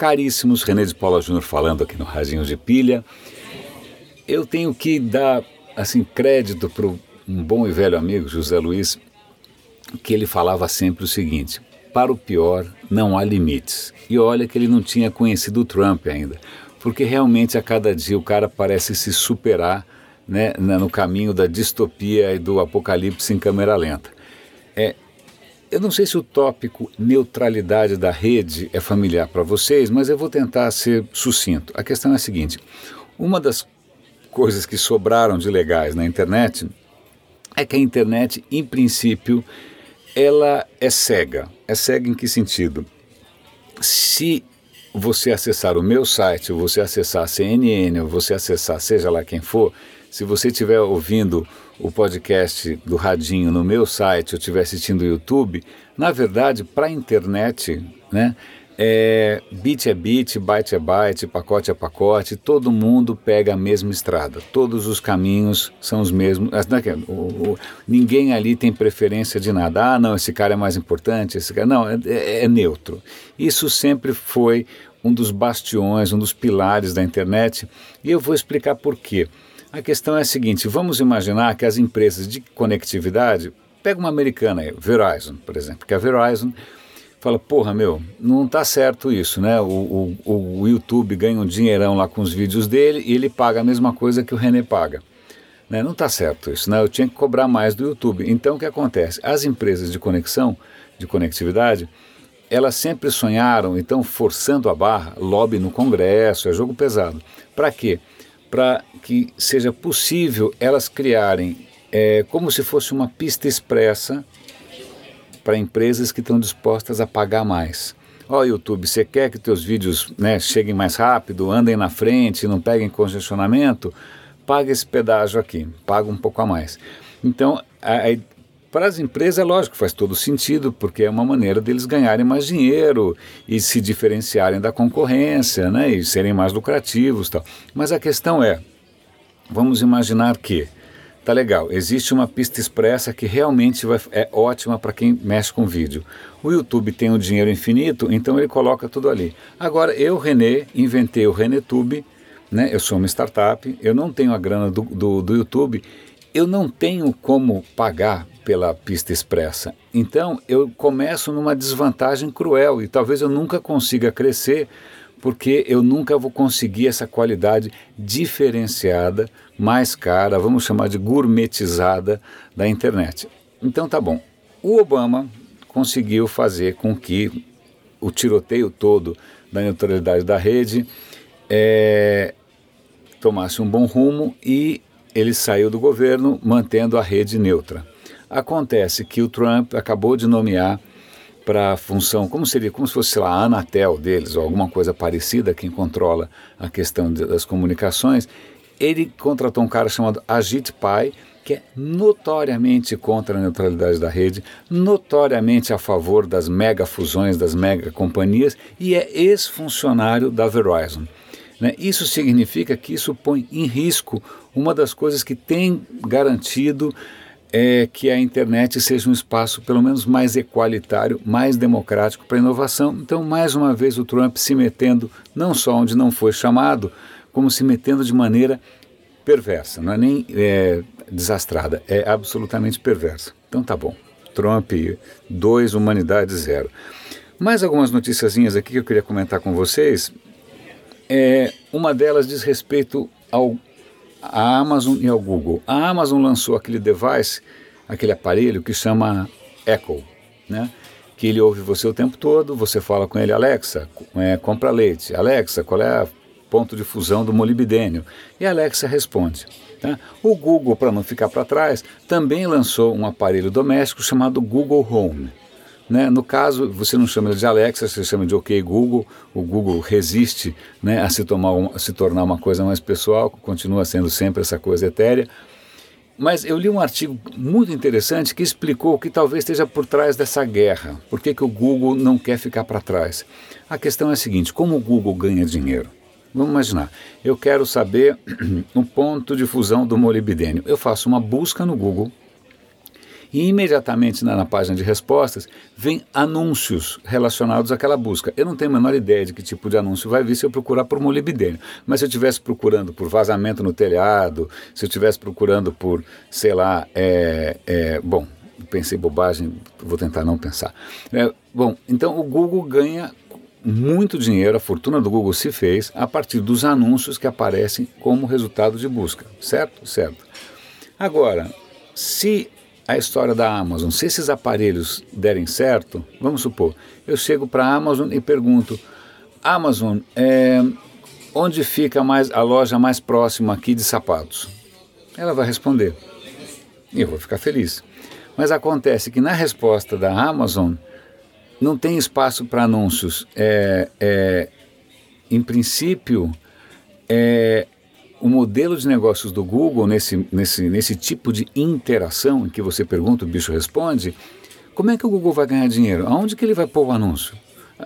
caríssimos, René de Paula Júnior falando aqui no Radinho de Pilha. Eu tenho que dar assim crédito para um bom e velho amigo, José Luiz, que ele falava sempre o seguinte: para o pior não há limites. E olha que ele não tinha conhecido o Trump ainda, porque realmente a cada dia o cara parece se superar né, no caminho da distopia e do apocalipse em câmera lenta. É, eu não sei se o tópico neutralidade da rede é familiar para vocês, mas eu vou tentar ser sucinto. A questão é a seguinte: uma das coisas que sobraram de legais na internet é que a internet, em princípio, ela é cega. É cega em que sentido? Se você acessar o meu site, ou você acessar a CNN, ou você acessar seja lá quem for, se você estiver ouvindo o podcast do Radinho no meu site ou estiver assistindo o YouTube, na verdade, para a internet, né, é, bit é bit, byte é byte, pacote é pacote, todo mundo pega a mesma estrada, todos os caminhos são os mesmos. É o, o, ninguém ali tem preferência de nada. Ah, não, esse cara é mais importante, esse cara. Não, é, é, é neutro. Isso sempre foi um dos bastiões, um dos pilares da internet, e eu vou explicar por quê. A questão é a seguinte: vamos imaginar que as empresas de conectividade, pega uma americana aí, Verizon, por exemplo, que a Verizon fala, porra, meu, não tá certo isso, né? O, o, o YouTube ganha um dinheirão lá com os vídeos dele e ele paga a mesma coisa que o René paga. Né? Não está certo isso, né? Eu tinha que cobrar mais do YouTube. Então o que acontece? As empresas de conexão, de conectividade, elas sempre sonharam, então forçando a barra, lobby no Congresso, é jogo pesado. Para quê? Para que seja possível elas criarem é, como se fosse uma pista expressa para empresas que estão dispostas a pagar mais. Ó oh, YouTube, você quer que teus vídeos né, cheguem mais rápido, andem na frente, não peguem congestionamento? Paga esse pedágio aqui, paga um pouco a mais. Então, a, a, para as empresas, é lógico, faz todo sentido, porque é uma maneira deles ganharem mais dinheiro e se diferenciarem da concorrência, né, e serem mais lucrativos, tal. Mas a questão é, vamos imaginar que tá legal, existe uma pista expressa que realmente vai, é ótima para quem mexe com vídeo. O YouTube tem um dinheiro infinito, então ele coloca tudo ali. Agora, eu, René, inventei o RenéTube, né? Eu sou uma startup, eu não tenho a grana do, do, do YouTube, eu não tenho como pagar pela pista expressa. Então eu começo numa desvantagem cruel e talvez eu nunca consiga crescer porque eu nunca vou conseguir essa qualidade diferenciada, mais cara, vamos chamar de gourmetizada da internet. Então tá bom. O Obama conseguiu fazer com que o tiroteio todo da neutralidade da rede é, tomasse um bom rumo e ele saiu do governo mantendo a rede neutra. Acontece que o Trump acabou de nomear para a função, como seria, como se fosse lá, a Anatel deles, ou alguma coisa parecida, quem controla a questão de, das comunicações, ele contratou um cara chamado Ajit Pai, que é notoriamente contra a neutralidade da rede, notoriamente a favor das mega fusões, das mega companhias, e é ex-funcionário da Verizon. Né? Isso significa que isso põe em risco uma das coisas que tem garantido é que a internet seja um espaço pelo menos mais equalitário, mais democrático para inovação. Então, mais uma vez, o Trump se metendo não só onde não foi chamado, como se metendo de maneira perversa, não é nem é, desastrada, é absolutamente perversa. Então tá bom. Trump 2, humanidade 0. Mais algumas noticiazinhas aqui que eu queria comentar com vocês. É, uma delas diz respeito ao a Amazon e ao Google. A Amazon lançou aquele device, aquele aparelho que chama Echo, né? que ele ouve você o tempo todo, você fala com ele, Alexa, é, compra leite, Alexa, qual é o ponto de fusão do molibdênio? E a Alexa responde. Tá? O Google, para não ficar para trás, também lançou um aparelho doméstico chamado Google Home. Né? No caso, você não chama de Alexa, você chama de OK Google. O Google resiste né, a, se tomar, a se tornar uma coisa mais pessoal, continua sendo sempre essa coisa etérea. Mas eu li um artigo muito interessante que explicou o que talvez esteja por trás dessa guerra. Por que, que o Google não quer ficar para trás? A questão é a seguinte: como o Google ganha dinheiro? Vamos imaginar, eu quero saber o ponto de fusão do molibdênio. Eu faço uma busca no Google E imediatamente na, na, página de respostas vem anúncios relacionados àquela busca. Eu não tenho a menor ideia de que tipo de anúncio vai vir se eu procurar por molibdênio. Mas se eu estivesse procurando por vazamento no telhado, se eu estivesse procurando por, sei lá, é, é, bom, pensei bobagem, vou tentar não pensar. É, bom, então o Google ganha muito dinheiro, a fortuna do Google se fez a partir dos anúncios que aparecem como resultado de busca, certo? Certo. Agora, se a história da Amazon, se esses aparelhos derem certo, vamos supor, eu chego para a Amazon e pergunto, Amazon, é, onde fica mais a loja mais próxima aqui de sapatos? Ela vai responder. E eu vou ficar feliz. Mas acontece que na resposta da Amazon, não tem espaço para anúncios. É, é, em princípio, é, o modelo de negócios do Google, nesse, nesse, nesse tipo de interação em que você pergunta, o bicho responde, como é que o Google vai ganhar dinheiro? Aonde que ele vai pôr o anúncio?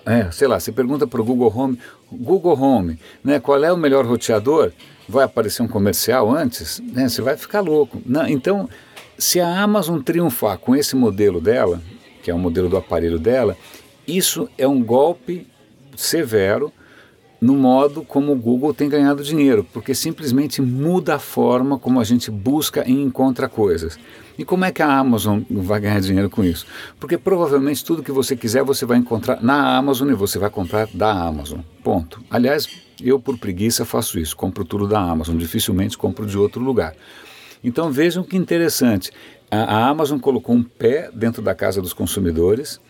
É, sei lá, você pergunta para o Google Home, Google Home, né, qual é o melhor roteador? Vai aparecer um comercial antes? Né, você vai ficar louco. Não, então, se a Amazon triunfar com esse modelo dela, que é o modelo do aparelho dela, isso é um golpe severo no modo como o Google tem ganhado dinheiro, porque simplesmente muda a forma como a gente busca e encontra coisas. E como é que a Amazon vai ganhar dinheiro com isso? Porque provavelmente tudo que você quiser você vai encontrar na Amazon e você vai comprar da Amazon. Ponto. Aliás, eu por preguiça faço isso, compro tudo da Amazon, dificilmente compro de outro lugar. Então vejam que interessante. A, Amazon colocou um pé dentro da casa dos consumidores.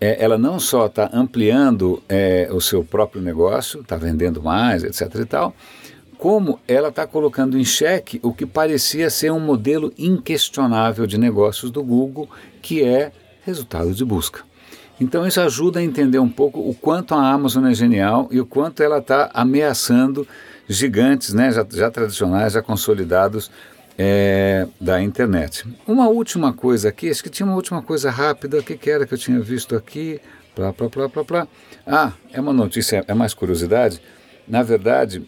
É, ela não só está ampliando é, o seu próprio negócio, está vendendo mais, etc. e tal, como ela está colocando em xeque o que parecia ser um modelo inquestionável de negócios do Google, que é resultado de busca. Então isso ajuda a entender um pouco o quanto a Amazon é genial e o quanto ela está ameaçando gigantes, né, já, já tradicionais, já consolidados é, da internet. Uma última coisa aqui, acho que tinha uma última coisa rápida, o que, que era que eu tinha visto aqui? Plá, plá, plá, plá, plá. Ah, é uma notícia, é mais curiosidade. Na verdade,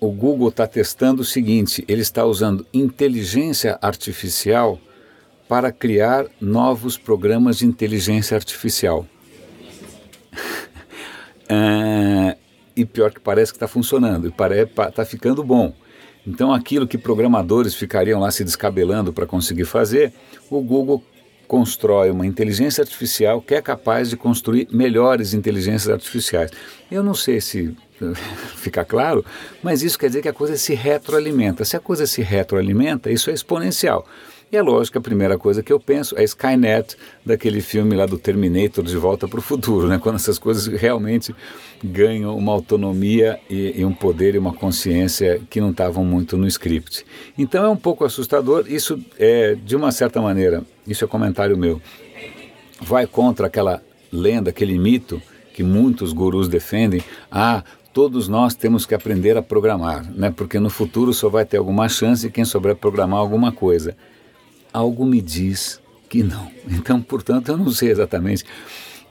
o Google está testando o seguinte: ele está usando inteligência artificial para criar novos programas de inteligência artificial. ah, e pior que parece que está funcionando, está ficando bom. Então, aquilo que programadores ficariam lá se descabelando para conseguir fazer, o Google constrói uma inteligência artificial que é capaz de construir melhores inteligências artificiais. Eu não sei se fica claro, mas isso quer dizer que a coisa se retroalimenta. Se a coisa se retroalimenta, isso é exponencial. E é lógico que a primeira coisa que eu penso é Skynet, daquele filme lá do Terminator de Volta para o Futuro, né? quando essas coisas realmente ganham uma autonomia e, e um poder e uma consciência que não estavam muito no script. Então é um pouco assustador, isso é, de uma certa maneira, isso é comentário meu, vai contra aquela lenda, aquele mito que muitos gurus defendem, ah, todos nós temos que aprender a programar, né? porque no futuro só vai ter alguma chance quem souber programar alguma coisa algo me diz que não. Então, portanto, eu não sei exatamente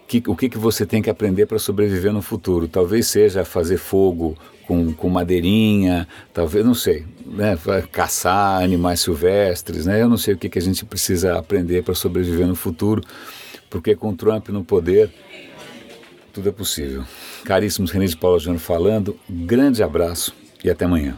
que, o que, que você tem que aprender para sobreviver no futuro. Talvez seja fazer fogo com, com madeirinha, talvez, não sei, né, caçar animais silvestres, né? Eu não sei o que, que a gente precisa aprender para sobreviver no futuro, porque com Trump no poder, tudo é possível. Caríssimos René de Paulo Júnior falando, grande abraço e até amanhã.